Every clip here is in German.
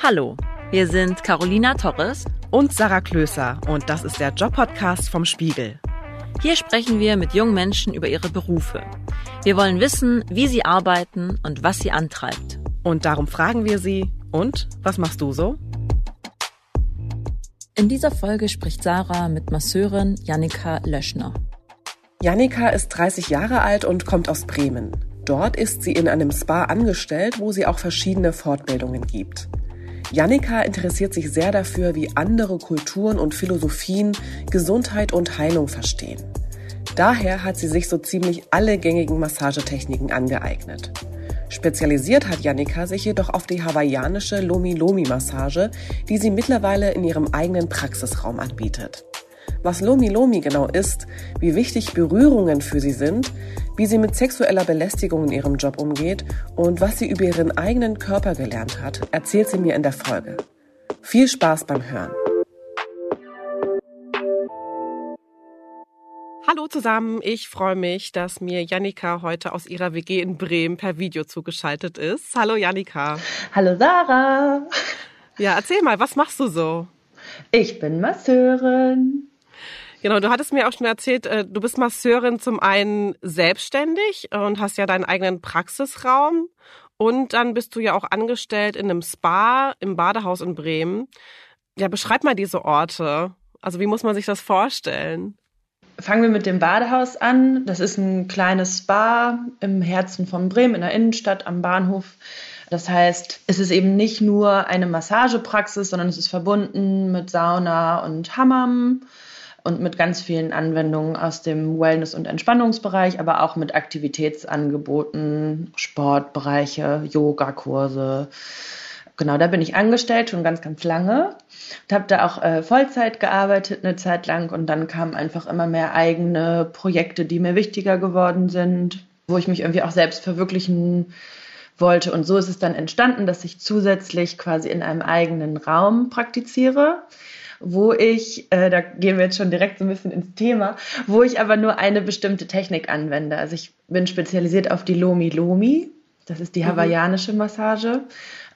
Hallo, wir sind Carolina Torres und Sarah Klöser und das ist der Job-Podcast vom Spiegel. Hier sprechen wir mit jungen Menschen über ihre Berufe. Wir wollen wissen, wie sie arbeiten und was sie antreibt. Und darum fragen wir sie, und was machst du so? In dieser Folge spricht Sarah mit Masseurin Jannika Löschner. Jannika ist 30 Jahre alt und kommt aus Bremen. Dort ist sie in einem Spa angestellt, wo sie auch verschiedene Fortbildungen gibt. Jannika interessiert sich sehr dafür, wie andere Kulturen und Philosophien Gesundheit und Heilung verstehen. Daher hat sie sich so ziemlich alle gängigen Massagetechniken angeeignet. Spezialisiert hat Jannika sich jedoch auf die hawaiianische Lomi-Lomi-Massage, die sie mittlerweile in ihrem eigenen Praxisraum anbietet. Was Lomi Lomi genau ist, wie wichtig Berührungen für sie sind, wie sie mit sexueller Belästigung in ihrem Job umgeht und was sie über ihren eigenen Körper gelernt hat, erzählt sie mir in der Folge. Viel Spaß beim Hören. Hallo zusammen, ich freue mich, dass mir Jannika heute aus ihrer WG in Bremen per Video zugeschaltet ist. Hallo Jannika. Hallo Sarah. Ja, erzähl mal, was machst du so? Ich bin Masseurin. Genau, du hattest mir auch schon erzählt, äh, du bist Masseurin zum einen selbstständig und hast ja deinen eigenen Praxisraum und dann bist du ja auch angestellt in einem Spa im Badehaus in Bremen. Ja, beschreib mal diese Orte. Also wie muss man sich das vorstellen? Fangen wir mit dem Badehaus an. Das ist ein kleines Spa im Herzen von Bremen, in der Innenstadt am Bahnhof. Das heißt, es ist eben nicht nur eine Massagepraxis, sondern es ist verbunden mit Sauna und Hammam und mit ganz vielen Anwendungen aus dem Wellness- und Entspannungsbereich, aber auch mit Aktivitätsangeboten, Sportbereiche, Yogakurse. Genau, da bin ich angestellt schon ganz, ganz lange und habe da auch äh, Vollzeit gearbeitet eine Zeit lang und dann kamen einfach immer mehr eigene Projekte, die mir wichtiger geworden sind, wo ich mich irgendwie auch selbst verwirklichen wollte. Und so ist es dann entstanden, dass ich zusätzlich quasi in einem eigenen Raum praktiziere wo ich, äh, da gehen wir jetzt schon direkt so ein bisschen ins Thema, wo ich aber nur eine bestimmte Technik anwende. Also ich bin spezialisiert auf die Lomi Lomi. Das ist die mhm. hawaiianische Massage.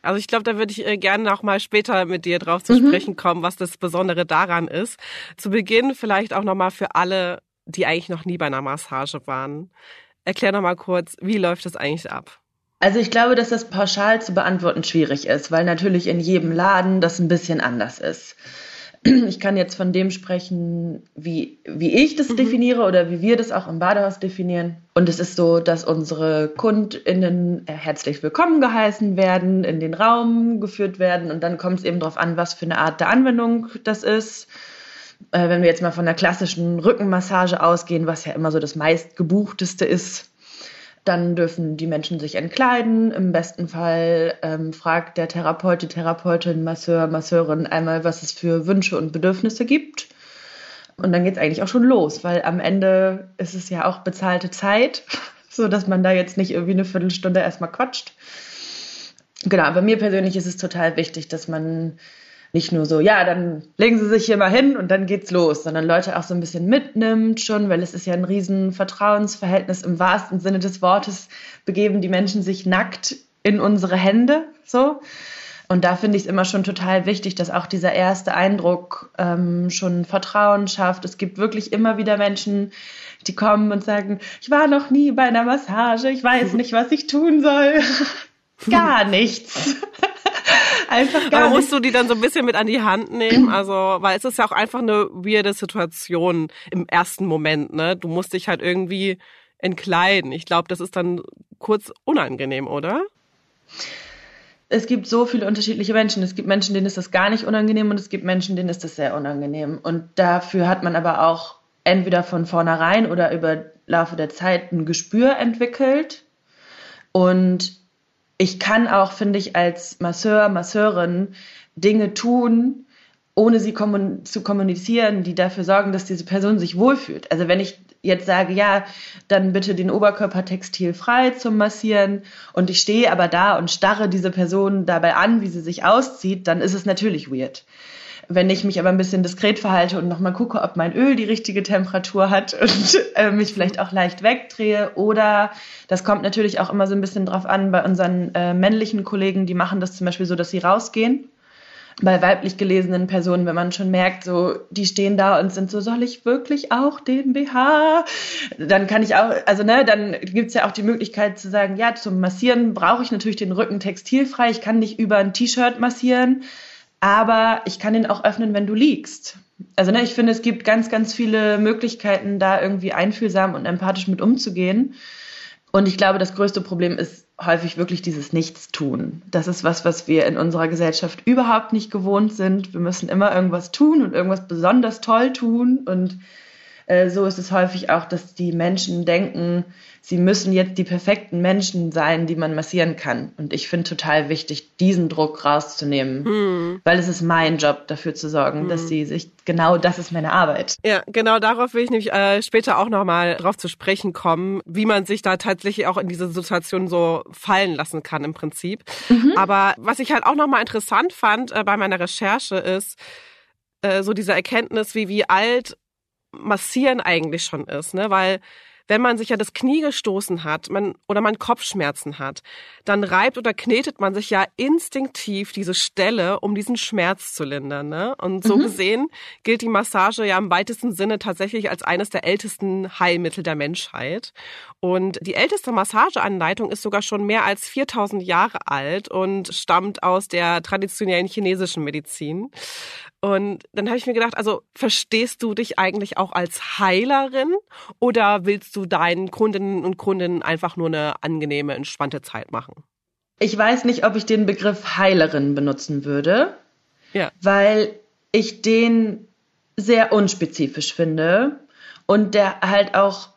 Also ich glaube, da würde ich äh, gerne noch mal später mit dir drauf zu mhm. sprechen kommen, was das Besondere daran ist. Zu Beginn vielleicht auch noch mal für alle, die eigentlich noch nie bei einer Massage waren. Erklär noch mal kurz, wie läuft das eigentlich ab? Also ich glaube, dass das pauschal zu beantworten schwierig ist, weil natürlich in jedem Laden das ein bisschen anders ist. Ich kann jetzt von dem sprechen, wie, wie ich das mhm. definiere oder wie wir das auch im Badehaus definieren. Und es ist so, dass unsere KundInnen herzlich willkommen geheißen werden, in den Raum geführt werden und dann kommt es eben darauf an, was für eine Art der Anwendung das ist. Äh, wenn wir jetzt mal von der klassischen Rückenmassage ausgehen, was ja immer so das meistgebuchteste ist, dann dürfen die Menschen sich entkleiden. Im besten Fall ähm, fragt der Therapeut, die Therapeutin, Masseur, Masseurin einmal, was es für Wünsche und Bedürfnisse gibt. Und dann geht es eigentlich auch schon los, weil am Ende ist es ja auch bezahlte Zeit, so dass man da jetzt nicht irgendwie eine Viertelstunde erstmal quatscht. Genau, aber mir persönlich ist es total wichtig, dass man nicht nur so, ja, dann legen Sie sich hier mal hin und dann geht's los, sondern Leute auch so ein bisschen mitnimmt schon, weil es ist ja ein riesen Vertrauensverhältnis im wahrsten Sinne des Wortes, begeben die Menschen sich nackt in unsere Hände, so. Und da finde ich es immer schon total wichtig, dass auch dieser erste Eindruck ähm, schon Vertrauen schafft. Es gibt wirklich immer wieder Menschen, die kommen und sagen, ich war noch nie bei einer Massage, ich weiß nicht, was ich tun soll. Gar nichts. einfach gar Aber musst du die dann so ein bisschen mit an die Hand nehmen? Also, weil es ist ja auch einfach eine weirde Situation im ersten Moment, ne? Du musst dich halt irgendwie entkleiden. Ich glaube, das ist dann kurz unangenehm, oder? Es gibt so viele unterschiedliche Menschen. Es gibt Menschen, denen ist das gar nicht unangenehm und es gibt Menschen, denen ist das sehr unangenehm. Und dafür hat man aber auch entweder von vornherein oder über Laufe der Zeit ein Gespür entwickelt. Und ich kann auch, finde ich, als Masseur, Masseurin Dinge tun, ohne sie kommun zu kommunizieren, die dafür sorgen, dass diese Person sich wohlfühlt. Also wenn ich jetzt sage, ja, dann bitte den Oberkörper textilfrei zum Massieren und ich stehe aber da und starre diese Person dabei an, wie sie sich auszieht, dann ist es natürlich weird. Wenn ich mich aber ein bisschen diskret verhalte und nochmal gucke, ob mein Öl die richtige Temperatur hat und äh, mich vielleicht auch leicht wegdrehe. Oder das kommt natürlich auch immer so ein bisschen drauf an bei unseren äh, männlichen Kollegen, die machen das zum Beispiel so, dass sie rausgehen bei weiblich gelesenen Personen, wenn man schon merkt, so, die stehen da und sind so, soll ich wirklich auch den BH? Dann kann ich auch, also ne, dann gibt's ja auch die Möglichkeit zu sagen, ja, zum Massieren brauche ich natürlich den Rücken textilfrei. Ich kann nicht über ein T-Shirt massieren, aber ich kann ihn auch öffnen, wenn du liegst. Also ne, ich finde, es gibt ganz, ganz viele Möglichkeiten, da irgendwie einfühlsam und empathisch mit umzugehen. Und ich glaube, das größte Problem ist häufig wirklich dieses Nichtstun. Das ist was, was wir in unserer Gesellschaft überhaupt nicht gewohnt sind. Wir müssen immer irgendwas tun und irgendwas besonders toll tun. Und äh, so ist es häufig auch, dass die Menschen denken, sie müssen jetzt die perfekten Menschen sein, die man massieren kann. Und ich finde total wichtig, diesen Druck rauszunehmen, hm. weil es ist mein Job, dafür zu sorgen, hm. dass sie sich, genau das ist meine Arbeit. Ja, genau darauf will ich nämlich äh, später auch nochmal drauf zu sprechen kommen, wie man sich da tatsächlich auch in diese Situation so fallen lassen kann im Prinzip. Mhm. Aber was ich halt auch nochmal interessant fand äh, bei meiner Recherche ist, äh, so diese Erkenntnis, wie, wie alt Massieren eigentlich schon ist, ne? Weil wenn man sich ja das Knie gestoßen hat man, oder man Kopfschmerzen hat, dann reibt oder knetet man sich ja instinktiv diese Stelle, um diesen Schmerz zu lindern. Ne? Und so mhm. gesehen gilt die Massage ja im weitesten Sinne tatsächlich als eines der ältesten Heilmittel der Menschheit. Und die älteste Massageanleitung ist sogar schon mehr als 4000 Jahre alt und stammt aus der traditionellen chinesischen Medizin. Und dann habe ich mir gedacht, also verstehst du dich eigentlich auch als Heilerin oder willst du deinen Kundinnen und Kunden einfach nur eine angenehme, entspannte Zeit machen? Ich weiß nicht, ob ich den Begriff Heilerin benutzen würde, ja. weil ich den sehr unspezifisch finde und der halt auch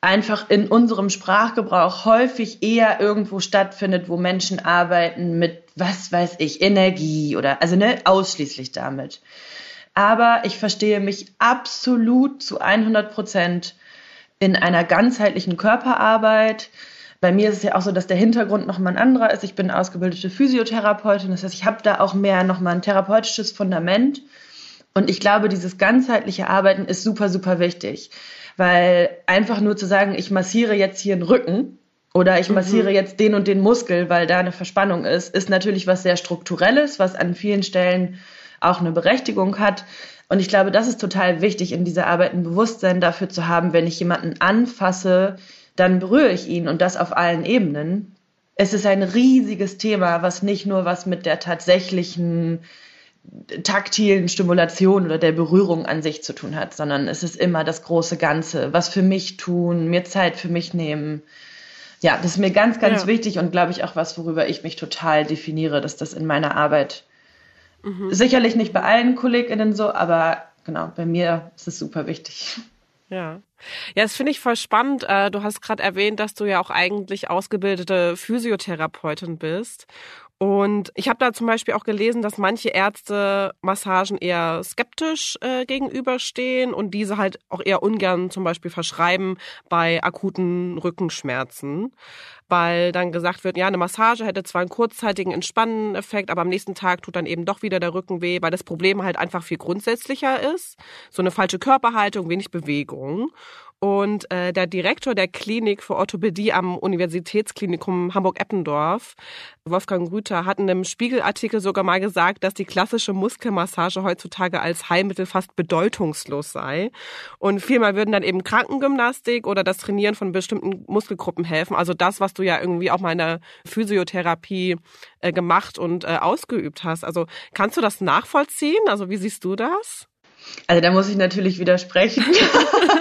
einfach in unserem Sprachgebrauch häufig eher irgendwo stattfindet, wo Menschen arbeiten mit, was weiß ich, Energie oder, also ne, ausschließlich damit. Aber ich verstehe mich absolut zu 100 Prozent in einer ganzheitlichen Körperarbeit. Bei mir ist es ja auch so, dass der Hintergrund nochmal ein anderer ist. Ich bin ausgebildete Physiotherapeutin, das heißt, ich habe da auch mehr nochmal ein therapeutisches Fundament. Und ich glaube, dieses ganzheitliche Arbeiten ist super, super wichtig. Weil einfach nur zu sagen, ich massiere jetzt hier einen Rücken oder ich massiere mhm. jetzt den und den Muskel, weil da eine Verspannung ist, ist natürlich was sehr strukturelles, was an vielen Stellen auch eine Berechtigung hat. Und ich glaube, das ist total wichtig, in dieser Arbeit ein Bewusstsein dafür zu haben, wenn ich jemanden anfasse, dann berühre ich ihn und das auf allen Ebenen. Es ist ein riesiges Thema, was nicht nur was mit der tatsächlichen taktilen Stimulation oder der Berührung an sich zu tun hat, sondern es ist immer das große Ganze. Was für mich tun, mir Zeit für mich nehmen. Ja, das ist mir ganz, ganz ja. wichtig und glaube ich auch was, worüber ich mich total definiere, dass das in meiner Arbeit mhm. sicherlich nicht bei allen KollegInnen so, aber genau, bei mir ist es super wichtig. Ja. Ja, das finde ich voll spannend. Äh, du hast gerade erwähnt, dass du ja auch eigentlich ausgebildete Physiotherapeutin bist. Und ich habe da zum Beispiel auch gelesen, dass manche Ärzte Massagen eher skeptisch äh, gegenüberstehen und diese halt auch eher ungern zum Beispiel verschreiben bei akuten Rückenschmerzen, weil dann gesagt wird, ja, eine Massage hätte zwar einen kurzzeitigen entspannenden Effekt, aber am nächsten Tag tut dann eben doch wieder der Rücken weh, weil das Problem halt einfach viel grundsätzlicher ist. So eine falsche Körperhaltung, wenig Bewegung. Und äh, der Direktor der Klinik für Orthopädie am Universitätsklinikum Hamburg-Eppendorf, Wolfgang Rüther, hat in einem Spiegelartikel sogar mal gesagt, dass die klassische Muskelmassage heutzutage als Heilmittel fast bedeutungslos sei. Und vielmehr würden dann eben Krankengymnastik oder das Trainieren von bestimmten Muskelgruppen helfen. Also das, was du ja irgendwie auch mal in der Physiotherapie äh, gemacht und äh, ausgeübt hast. Also kannst du das nachvollziehen? Also wie siehst du das? Also da muss ich natürlich widersprechen.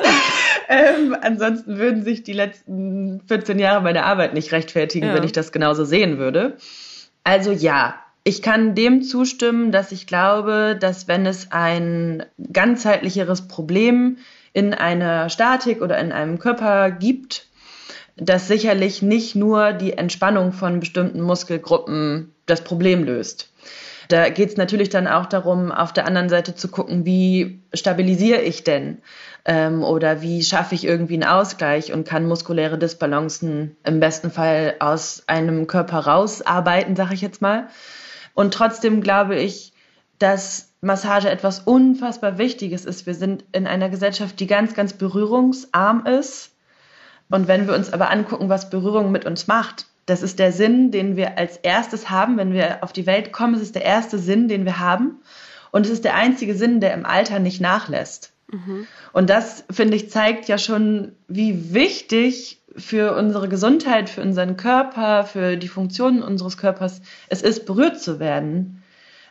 ähm, ansonsten würden sich die letzten 14 Jahre meiner Arbeit nicht rechtfertigen, ja. wenn ich das genauso sehen würde. Also ja, ich kann dem zustimmen, dass ich glaube, dass wenn es ein ganzheitlicheres Problem in einer Statik oder in einem Körper gibt, dass sicherlich nicht nur die Entspannung von bestimmten Muskelgruppen das Problem löst. Da geht es natürlich dann auch darum, auf der anderen Seite zu gucken, wie stabilisiere ich denn? Ähm, oder wie schaffe ich irgendwie einen Ausgleich und kann muskuläre Disbalancen im besten Fall aus einem Körper rausarbeiten, sage ich jetzt mal. Und trotzdem glaube ich, dass Massage etwas unfassbar Wichtiges ist. Wir sind in einer Gesellschaft, die ganz, ganz berührungsarm ist. Und wenn wir uns aber angucken, was Berührung mit uns macht, das ist der Sinn, den wir als erstes haben, wenn wir auf die Welt kommen. Es ist der erste Sinn, den wir haben. Und es ist der einzige Sinn, der im Alter nicht nachlässt. Mhm. Und das, finde ich, zeigt ja schon, wie wichtig für unsere Gesundheit, für unseren Körper, für die Funktionen unseres Körpers es ist, berührt zu werden.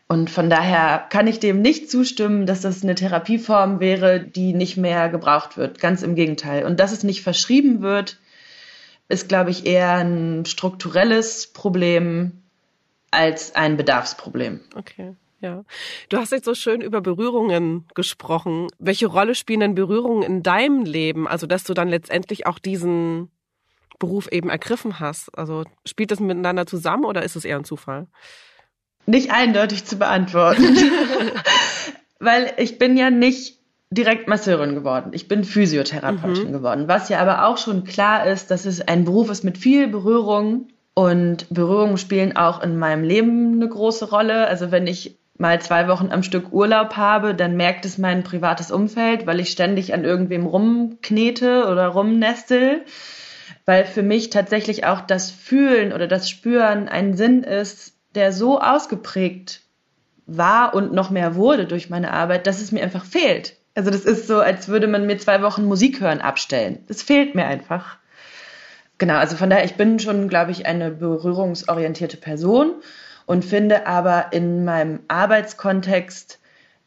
Und von daher kann ich dem nicht zustimmen, dass das eine Therapieform wäre, die nicht mehr gebraucht wird. Ganz im Gegenteil. Und dass es nicht verschrieben wird, ist, glaube ich, eher ein strukturelles Problem als ein Bedarfsproblem. Okay. Ja. Du hast jetzt so schön über Berührungen gesprochen. Welche Rolle spielen denn Berührungen in deinem Leben? Also, dass du dann letztendlich auch diesen Beruf eben ergriffen hast. Also, spielt das miteinander zusammen oder ist es eher ein Zufall? Nicht eindeutig zu beantworten. Weil ich bin ja nicht direkt Masseurin geworden. Ich bin Physiotherapeutin mhm. geworden. Was ja aber auch schon klar ist, dass es ein Beruf ist mit viel Berührung. Und Berührungen spielen auch in meinem Leben eine große Rolle. Also wenn ich mal zwei Wochen am Stück Urlaub habe, dann merkt es mein privates Umfeld, weil ich ständig an irgendwem rumknete oder rumnestel. Weil für mich tatsächlich auch das Fühlen oder das Spüren ein Sinn ist, der so ausgeprägt war und noch mehr wurde durch meine Arbeit, dass es mir einfach fehlt. Also das ist so, als würde man mir zwei Wochen Musik hören abstellen. Das fehlt mir einfach. Genau, also von daher, ich bin schon, glaube ich, eine berührungsorientierte Person und finde aber in meinem Arbeitskontext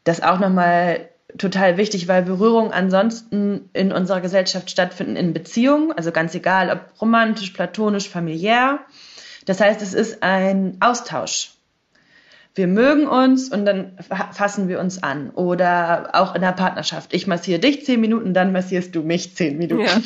das auch nochmal total wichtig, weil Berührungen ansonsten in unserer Gesellschaft stattfinden in Beziehungen, also ganz egal, ob romantisch, platonisch, familiär. Das heißt, es ist ein Austausch. Wir mögen uns und dann fassen wir uns an. Oder auch in der Partnerschaft. Ich massiere dich zehn Minuten, dann massierst du mich zehn Minuten. Ja.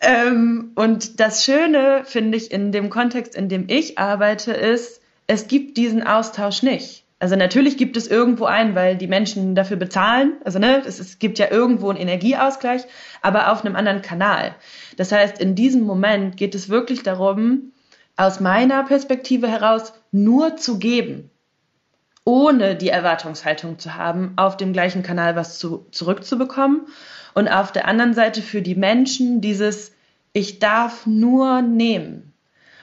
ähm, und das Schöne, finde ich, in dem Kontext, in dem ich arbeite, ist, es gibt diesen Austausch nicht. Also natürlich gibt es irgendwo einen, weil die Menschen dafür bezahlen. Also ne, es, es gibt ja irgendwo einen Energieausgleich, aber auf einem anderen Kanal. Das heißt, in diesem Moment geht es wirklich darum, aus meiner Perspektive heraus nur zu geben, ohne die Erwartungshaltung zu haben, auf dem gleichen Kanal was zu, zurückzubekommen. Und auf der anderen Seite für die Menschen dieses, ich darf nur nehmen.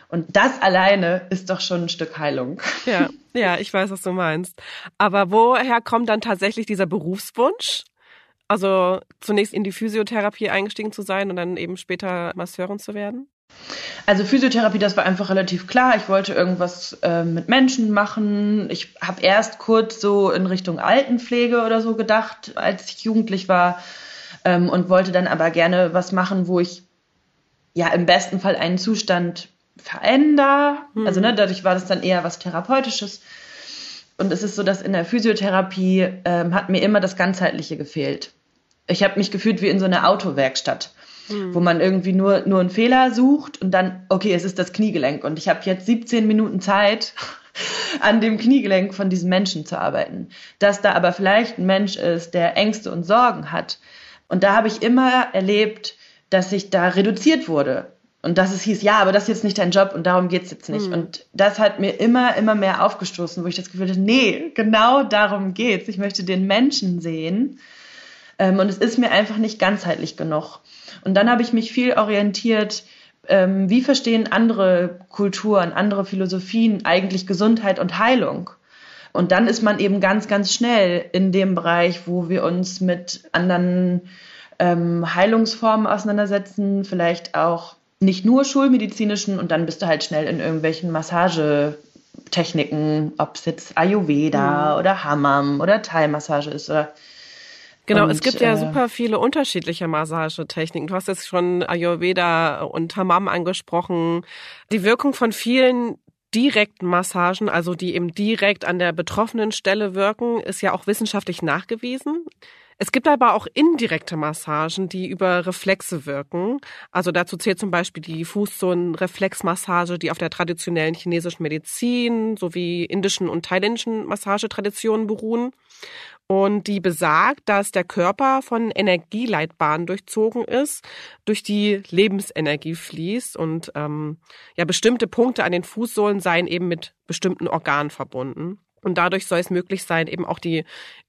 Und das alleine ist doch schon ein Stück Heilung. Ja, ja, ich weiß, was du meinst. Aber woher kommt dann tatsächlich dieser Berufswunsch? Also zunächst in die Physiotherapie eingestiegen zu sein und dann eben später Masseurin zu werden? Also Physiotherapie, das war einfach relativ klar. Ich wollte irgendwas äh, mit Menschen machen. Ich habe erst kurz so in Richtung Altenpflege oder so gedacht, als ich jugendlich war ähm, und wollte dann aber gerne was machen, wo ich ja im besten Fall einen Zustand verändere. Mhm. Also ne, dadurch war das dann eher was Therapeutisches. Und es ist so, dass in der Physiotherapie ähm, hat mir immer das Ganzheitliche gefehlt. Ich habe mich gefühlt wie in so einer Autowerkstatt, mhm. wo man irgendwie nur, nur einen Fehler sucht und dann, okay, es ist das Kniegelenk. Und ich habe jetzt 17 Minuten Zeit, an dem Kniegelenk von diesem Menschen zu arbeiten. Dass da aber vielleicht ein Mensch ist, der Ängste und Sorgen hat. Und da habe ich immer erlebt, dass ich da reduziert wurde. Und dass es hieß, ja, aber das ist jetzt nicht dein Job und darum geht's jetzt nicht. Mhm. Und das hat mir immer, immer mehr aufgestoßen, wo ich das Gefühl hatte, nee, genau darum geht's. Ich möchte den Menschen sehen. Ähm, und es ist mir einfach nicht ganzheitlich genug. Und dann habe ich mich viel orientiert, ähm, wie verstehen andere Kulturen, andere Philosophien eigentlich Gesundheit und Heilung? Und dann ist man eben ganz, ganz schnell in dem Bereich, wo wir uns mit anderen ähm, Heilungsformen auseinandersetzen, vielleicht auch nicht nur schulmedizinischen und dann bist du halt schnell in irgendwelchen Massagetechniken, ob es jetzt Ayurveda mhm. oder Hammam oder Thai-Massage ist oder Genau, und, es gibt ja äh, super viele unterschiedliche Massagetechniken. Du hast jetzt schon Ayurveda und Hammam angesprochen. Die Wirkung von vielen direkten Massagen, also die eben direkt an der betroffenen Stelle wirken, ist ja auch wissenschaftlich nachgewiesen. Es gibt aber auch indirekte Massagen, die über Reflexe wirken. Also dazu zählt zum Beispiel die Fußsohlen-Reflexmassage, die auf der traditionellen chinesischen Medizin sowie indischen und thailändischen Massagetraditionen beruhen. Und die besagt, dass der Körper von Energieleitbahnen durchzogen ist, durch die Lebensenergie fließt und ähm, ja bestimmte Punkte an den Fußsohlen seien eben mit bestimmten Organen verbunden. Und dadurch soll es möglich sein, eben auch die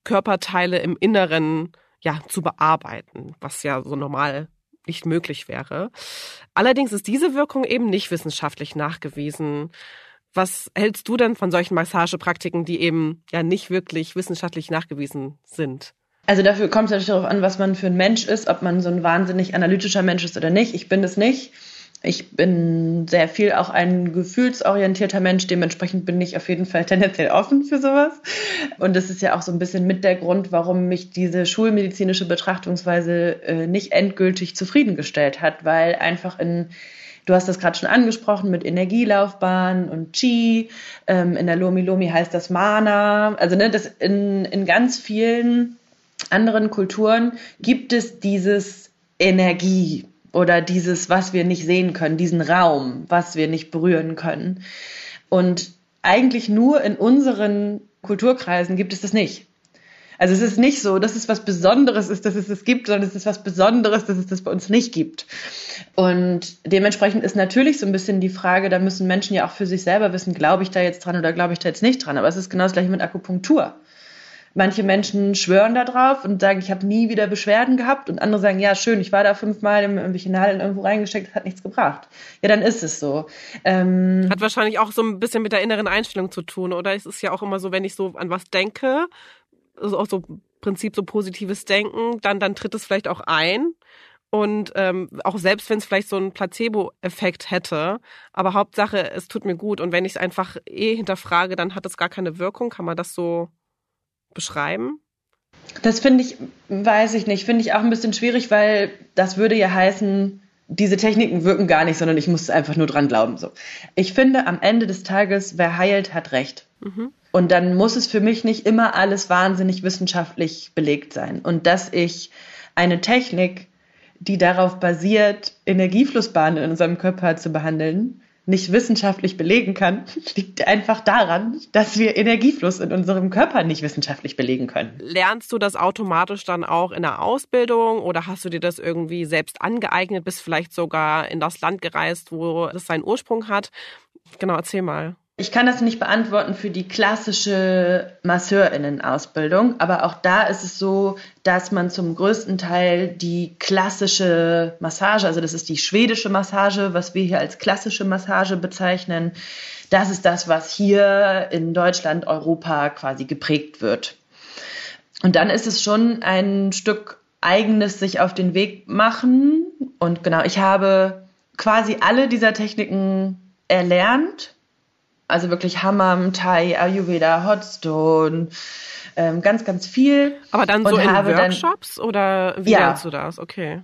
Körperteile im Inneren ja zu bearbeiten, was ja so normal nicht möglich wäre. Allerdings ist diese Wirkung eben nicht wissenschaftlich nachgewiesen. Was hältst du denn von solchen Massagepraktiken, die eben ja nicht wirklich wissenschaftlich nachgewiesen sind? Also dafür kommt es natürlich darauf an, was man für ein Mensch ist, ob man so ein wahnsinnig analytischer Mensch ist oder nicht. Ich bin es nicht. Ich bin sehr viel auch ein gefühlsorientierter Mensch. Dementsprechend bin ich auf jeden Fall tendenziell offen für sowas. Und das ist ja auch so ein bisschen mit der Grund, warum mich diese schulmedizinische Betrachtungsweise äh, nicht endgültig zufriedengestellt hat, weil einfach in Du hast das gerade schon angesprochen mit Energielaufbahn und Chi. Ähm, in der Lomi Lomi heißt das Mana. Also ne, das in, in ganz vielen anderen Kulturen gibt es dieses Energie oder dieses, was wir nicht sehen können, diesen Raum, was wir nicht berühren können. Und eigentlich nur in unseren Kulturkreisen gibt es das nicht. Also es ist nicht so, dass es was Besonderes ist, dass es das gibt, sondern es ist was Besonderes, dass es das bei uns nicht gibt. Und dementsprechend ist natürlich so ein bisschen die Frage, da müssen Menschen ja auch für sich selber wissen, glaube ich da jetzt dran oder glaube ich da jetzt nicht dran. Aber es ist genau das gleiche mit Akupunktur. Manche Menschen schwören da drauf und sagen, ich habe nie wieder Beschwerden gehabt. Und andere sagen, ja, schön, ich war da fünfmal in irgendwelche Nadeln irgendwo reingesteckt, das hat nichts gebracht. Ja, dann ist es so. Ähm hat wahrscheinlich auch so ein bisschen mit der inneren Einstellung zu tun, oder? Es ist ja auch immer so, wenn ich so an was denke, also auch so Prinzip so positives Denken, dann, dann tritt es vielleicht auch ein. Und ähm, auch selbst wenn es vielleicht so einen Placebo-Effekt hätte, aber Hauptsache, es tut mir gut. Und wenn ich es einfach eh hinterfrage, dann hat es gar keine Wirkung. Kann man das so beschreiben? Das finde ich, weiß ich nicht, finde ich auch ein bisschen schwierig, weil das würde ja heißen, diese Techniken wirken gar nicht, sondern ich muss einfach nur dran glauben. So. Ich finde, am Ende des Tages, wer heilt, hat Recht. Mhm. Und dann muss es für mich nicht immer alles wahnsinnig wissenschaftlich belegt sein. Und dass ich eine Technik, die darauf basiert, Energieflussbahnen in unserem Körper zu behandeln, nicht wissenschaftlich belegen kann, liegt einfach daran, dass wir Energiefluss in unserem Körper nicht wissenschaftlich belegen können. Lernst du das automatisch dann auch in der Ausbildung oder hast du dir das irgendwie selbst angeeignet, bist vielleicht sogar in das Land gereist, wo das seinen Ursprung hat? Genau, erzähl mal. Ich kann das nicht beantworten für die klassische Masseurinnen-Ausbildung, aber auch da ist es so, dass man zum größten Teil die klassische Massage, also das ist die schwedische Massage, was wir hier als klassische Massage bezeichnen, das ist das, was hier in Deutschland, Europa quasi geprägt wird. Und dann ist es schon ein Stück eigenes sich auf den Weg machen. Und genau, ich habe quasi alle dieser Techniken erlernt also wirklich Hammam, Thai, Ayurveda, Hotstone, ähm, ganz, ganz viel. Aber dann so in Workshops dann, oder wie ja. lernst du das? Okay.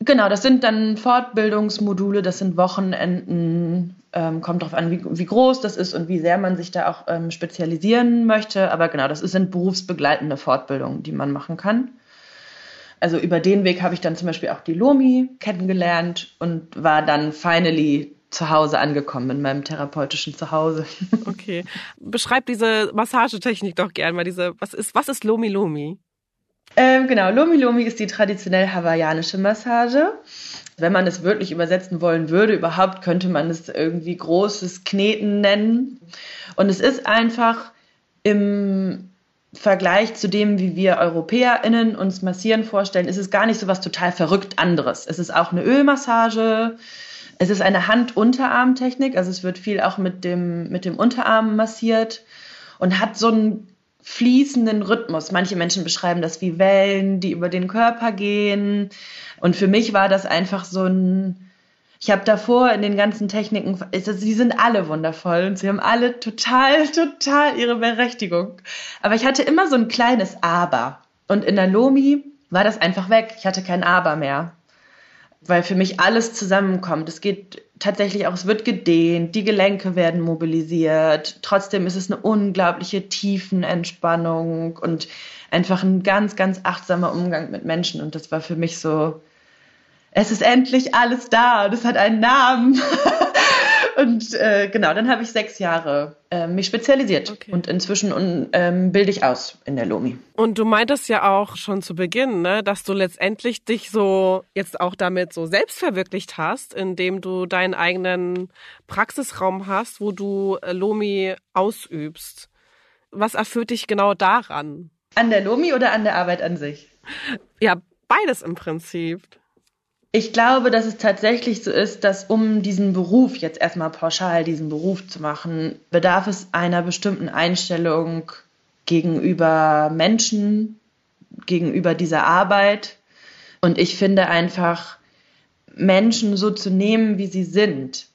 Genau, das sind dann Fortbildungsmodule, das sind Wochenenden, ähm, kommt darauf an, wie, wie, groß das ist und wie sehr man sich da auch ähm, spezialisieren möchte. Aber genau, das sind berufsbegleitende Fortbildungen, die man machen kann. Also über den Weg habe ich dann zum Beispiel auch die Lomi kennengelernt und war dann finally zu Hause angekommen, in meinem therapeutischen Zuhause. Okay. Beschreib diese Massagetechnik doch gern mal. Diese, was ist, was ist Lomi Lomi? Ähm, genau, Lomi Lomi ist die traditionell hawaiianische Massage. Wenn man es wirklich übersetzen wollen würde, überhaupt könnte man es irgendwie großes Kneten nennen. Und es ist einfach im Vergleich zu dem, wie wir EuropäerInnen uns massieren vorstellen, ist es gar nicht so was total verrückt anderes. Es ist auch eine Ölmassage. Es ist eine Hand-Unterarm-Technik, also es wird viel auch mit dem, mit dem Unterarm massiert und hat so einen fließenden Rhythmus. Manche Menschen beschreiben das wie Wellen, die über den Körper gehen. Und für mich war das einfach so ein, ich habe davor in den ganzen Techniken, sie sind alle wundervoll und sie haben alle total, total ihre Berechtigung. Aber ich hatte immer so ein kleines Aber. Und in der Lomi war das einfach weg. Ich hatte kein Aber mehr weil für mich alles zusammenkommt. Es geht tatsächlich auch, es wird gedehnt, die Gelenke werden mobilisiert. Trotzdem ist es eine unglaubliche Tiefenentspannung und einfach ein ganz, ganz achtsamer Umgang mit Menschen. Und das war für mich so, es ist endlich alles da und es hat einen Namen. und äh, genau, dann habe ich sechs Jahre äh, mich spezialisiert okay. und inzwischen ähm, bilde ich aus in der Lomi. Und du meintest ja auch schon zu Beginn, ne, dass du letztendlich dich so jetzt auch damit so selbst verwirklicht hast, indem du deinen eigenen Praxisraum hast, wo du äh, Lomi ausübst. was erfüllt dich genau daran? An der Lomi oder an der Arbeit an sich? Ja, beides im Prinzip. Ich glaube, dass es tatsächlich so ist, dass um diesen Beruf, jetzt erstmal pauschal diesen Beruf zu machen, bedarf es einer bestimmten Einstellung gegenüber Menschen, gegenüber dieser Arbeit. Und ich finde einfach, Menschen so zu nehmen, wie sie sind,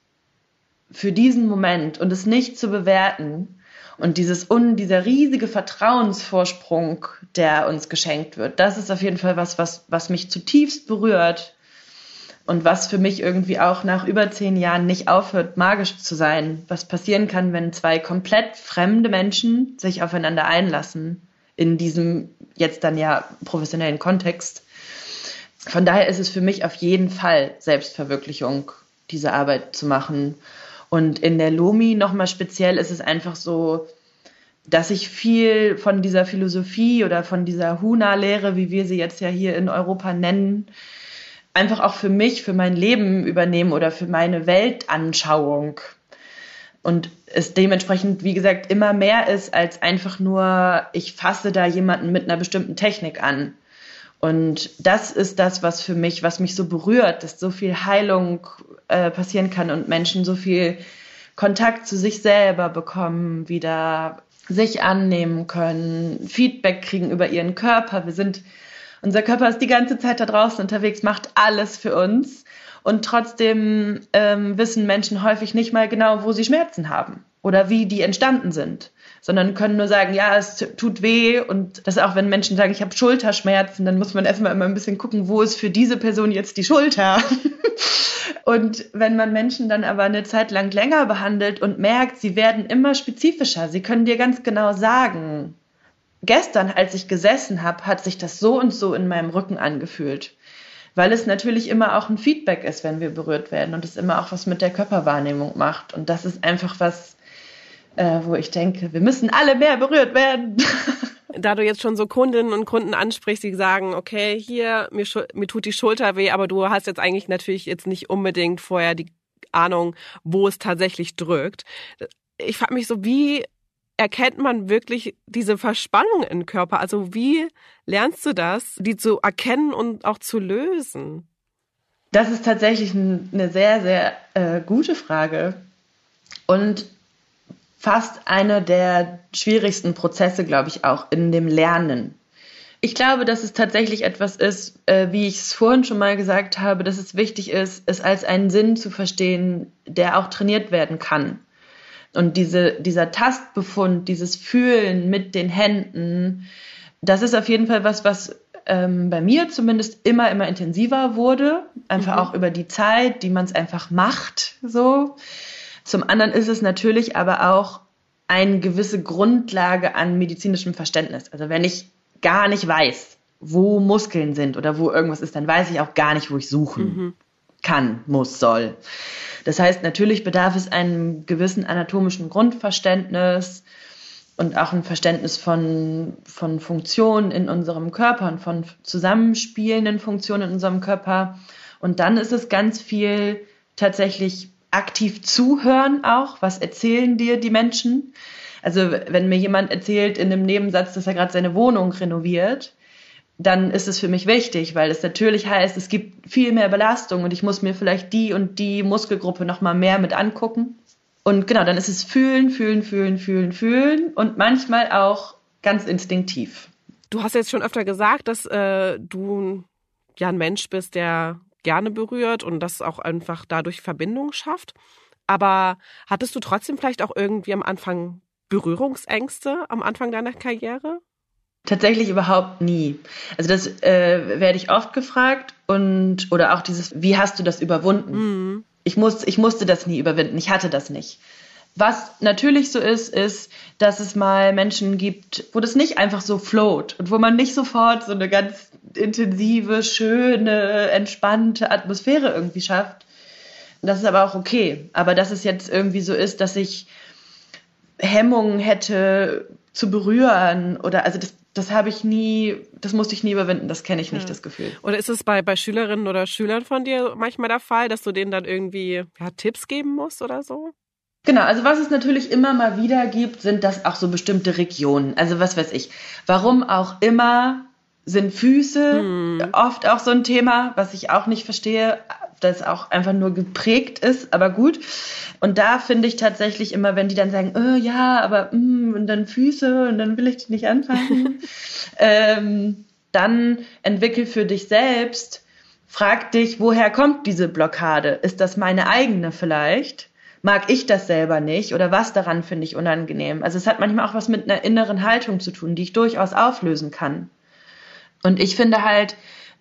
für diesen Moment und es nicht zu bewerten und dieses un, dieser riesige Vertrauensvorsprung, der uns geschenkt wird, das ist auf jeden Fall was, was, was mich zutiefst berührt und was für mich irgendwie auch nach über zehn Jahren nicht aufhört, magisch zu sein. Was passieren kann, wenn zwei komplett fremde Menschen sich aufeinander einlassen in diesem jetzt dann ja professionellen Kontext. Von daher ist es für mich auf jeden Fall Selbstverwirklichung, diese Arbeit zu machen. Und in der Lomi nochmal speziell ist es einfach so, dass ich viel von dieser Philosophie oder von dieser Huna-Lehre, wie wir sie jetzt ja hier in Europa nennen, einfach auch für mich, für mein Leben übernehmen oder für meine Weltanschauung. Und es dementsprechend, wie gesagt, immer mehr ist als einfach nur, ich fasse da jemanden mit einer bestimmten Technik an. Und das ist das, was für mich, was mich so berührt, dass so viel Heilung äh, passieren kann und Menschen so viel Kontakt zu sich selber bekommen, wieder sich annehmen können, Feedback kriegen über ihren Körper. Wir sind unser Körper ist die ganze Zeit da draußen unterwegs, macht alles für uns. Und trotzdem ähm, wissen Menschen häufig nicht mal genau, wo sie Schmerzen haben oder wie die entstanden sind, sondern können nur sagen, ja, es tut weh. Und das auch, wenn Menschen sagen, ich habe Schulterschmerzen, dann muss man erstmal immer ein bisschen gucken, wo ist für diese Person jetzt die Schulter. und wenn man Menschen dann aber eine Zeit lang länger behandelt und merkt, sie werden immer spezifischer, sie können dir ganz genau sagen, gestern, als ich gesessen habe, hat sich das so und so in meinem Rücken angefühlt. Weil es natürlich immer auch ein Feedback ist, wenn wir berührt werden und es immer auch was mit der Körperwahrnehmung macht. Und das ist einfach was, äh, wo ich denke, wir müssen alle mehr berührt werden. da du jetzt schon so Kundinnen und Kunden ansprichst, die sagen, okay, hier, mir, mir tut die Schulter weh, aber du hast jetzt eigentlich natürlich jetzt nicht unbedingt vorher die Ahnung, wo es tatsächlich drückt. Ich frage mich so, wie erkennt man wirklich diese Verspannung im Körper? Also wie lernst du das, die zu erkennen und auch zu lösen? Das ist tatsächlich eine sehr, sehr äh, gute Frage und fast einer der schwierigsten Prozesse, glaube ich, auch in dem Lernen. Ich glaube, dass es tatsächlich etwas ist, äh, wie ich es vorhin schon mal gesagt habe, dass es wichtig ist, es als einen Sinn zu verstehen, der auch trainiert werden kann. Und diese, dieser Tastbefund, dieses Fühlen mit den Händen, das ist auf jeden Fall was, was ähm, bei mir zumindest immer, immer intensiver wurde. Einfach mhm. auch über die Zeit, die man es einfach macht, so. Zum anderen ist es natürlich aber auch eine gewisse Grundlage an medizinischem Verständnis. Also wenn ich gar nicht weiß, wo Muskeln sind oder wo irgendwas ist, dann weiß ich auch gar nicht, wo ich suchen mhm. Kann, muss, soll. Das heißt, natürlich bedarf es einem gewissen anatomischen Grundverständnis und auch ein Verständnis von, von Funktionen in unserem Körper und von zusammenspielenden Funktionen in unserem Körper. Und dann ist es ganz viel tatsächlich aktiv zuhören auch. Was erzählen dir die Menschen? Also wenn mir jemand erzählt in einem Nebensatz, dass er gerade seine Wohnung renoviert, dann ist es für mich wichtig, weil es natürlich heißt, es gibt viel mehr Belastung und ich muss mir vielleicht die und die Muskelgruppe noch mal mehr mit angucken. Und genau, dann ist es fühlen, fühlen, fühlen, fühlen, fühlen und manchmal auch ganz instinktiv. Du hast jetzt schon öfter gesagt, dass äh, du ja ein Mensch bist, der gerne berührt und das auch einfach dadurch Verbindung schafft. Aber hattest du trotzdem vielleicht auch irgendwie am Anfang Berührungsängste am Anfang deiner Karriere? Tatsächlich überhaupt nie. Also das äh, werde ich oft gefragt und oder auch dieses, wie hast du das überwunden? Mhm. Ich, muss, ich musste das nie überwinden, ich hatte das nicht. Was natürlich so ist, ist, dass es mal Menschen gibt, wo das nicht einfach so float und wo man nicht sofort so eine ganz intensive, schöne, entspannte Atmosphäre irgendwie schafft. Das ist aber auch okay. Aber dass es jetzt irgendwie so ist, dass ich Hemmungen hätte zu berühren oder also das das habe ich nie, das musste ich nie überwinden, das kenne ich nicht, ja. das Gefühl. Oder ist es bei, bei Schülerinnen oder Schülern von dir manchmal der Fall, dass du denen dann irgendwie ja, Tipps geben musst oder so? Genau, also was es natürlich immer mal wieder gibt, sind das auch so bestimmte Regionen. Also was weiß ich, warum auch immer sind Füße hm. oft auch so ein Thema, was ich auch nicht verstehe, das auch einfach nur geprägt ist, aber gut. Und da finde ich tatsächlich immer, wenn die dann sagen, oh, ja, aber mm, und dann Füße und dann will ich die nicht anfangen, ähm, dann entwickel für dich selbst, frag dich, woher kommt diese Blockade? Ist das meine eigene vielleicht? mag ich das selber nicht oder was daran finde ich unangenehm. Also es hat manchmal auch was mit einer inneren Haltung zu tun, die ich durchaus auflösen kann. Und ich finde halt,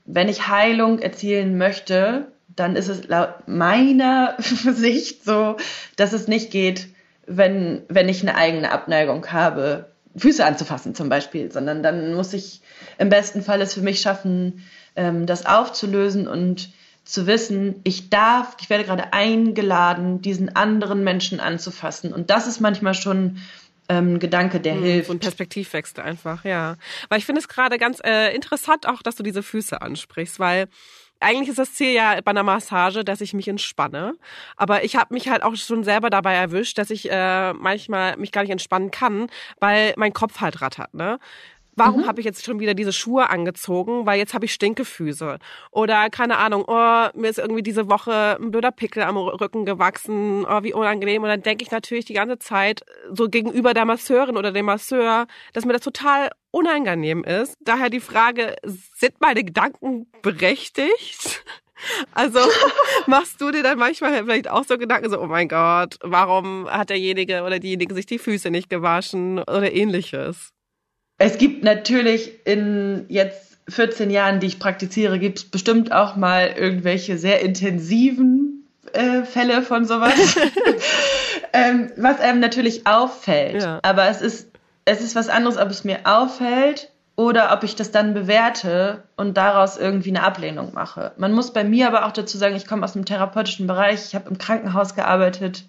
wenn ich Heilung erzielen möchte, dann ist es laut meiner Sicht so, dass es nicht geht, wenn, wenn ich eine eigene Abneigung habe, Füße anzufassen zum Beispiel, sondern dann muss ich im besten Fall es für mich schaffen, ähm, das aufzulösen und zu wissen, ich darf, ich werde gerade eingeladen, diesen anderen Menschen anzufassen. Und das ist manchmal schon ähm, ein Gedanke, der mhm, hilft. Und Perspektivwechsel einfach, ja. Weil ich finde es gerade ganz äh, interessant auch, dass du diese Füße ansprichst, weil eigentlich ist das Ziel ja bei einer Massage, dass ich mich entspanne. Aber ich habe mich halt auch schon selber dabei erwischt, dass ich äh, manchmal mich gar nicht entspannen kann, weil mein Kopf halt rattert. Ne? Warum mhm. habe ich jetzt schon wieder diese Schuhe angezogen, weil jetzt habe ich Stinkefüße. Oder keine Ahnung, oh, mir ist irgendwie diese Woche ein blöder Pickel am Rücken gewachsen, oh, wie unangenehm. Und dann denke ich natürlich die ganze Zeit so gegenüber der Masseurin oder dem Masseur, dass mir das total unangenehm ist. Daher die Frage, sind meine Gedanken berechtigt? Also machst du dir dann manchmal vielleicht auch so Gedanken, so, oh mein Gott, warum hat derjenige oder diejenige sich die Füße nicht gewaschen oder ähnliches? Es gibt natürlich in jetzt 14 Jahren, die ich praktiziere, gibt es bestimmt auch mal irgendwelche sehr intensiven äh, Fälle von sowas, ähm, was einem natürlich auffällt. Ja. Aber es ist, es ist was anderes, ob es mir auffällt oder ob ich das dann bewerte und daraus irgendwie eine Ablehnung mache. Man muss bei mir aber auch dazu sagen, ich komme aus dem therapeutischen Bereich, ich habe im Krankenhaus gearbeitet.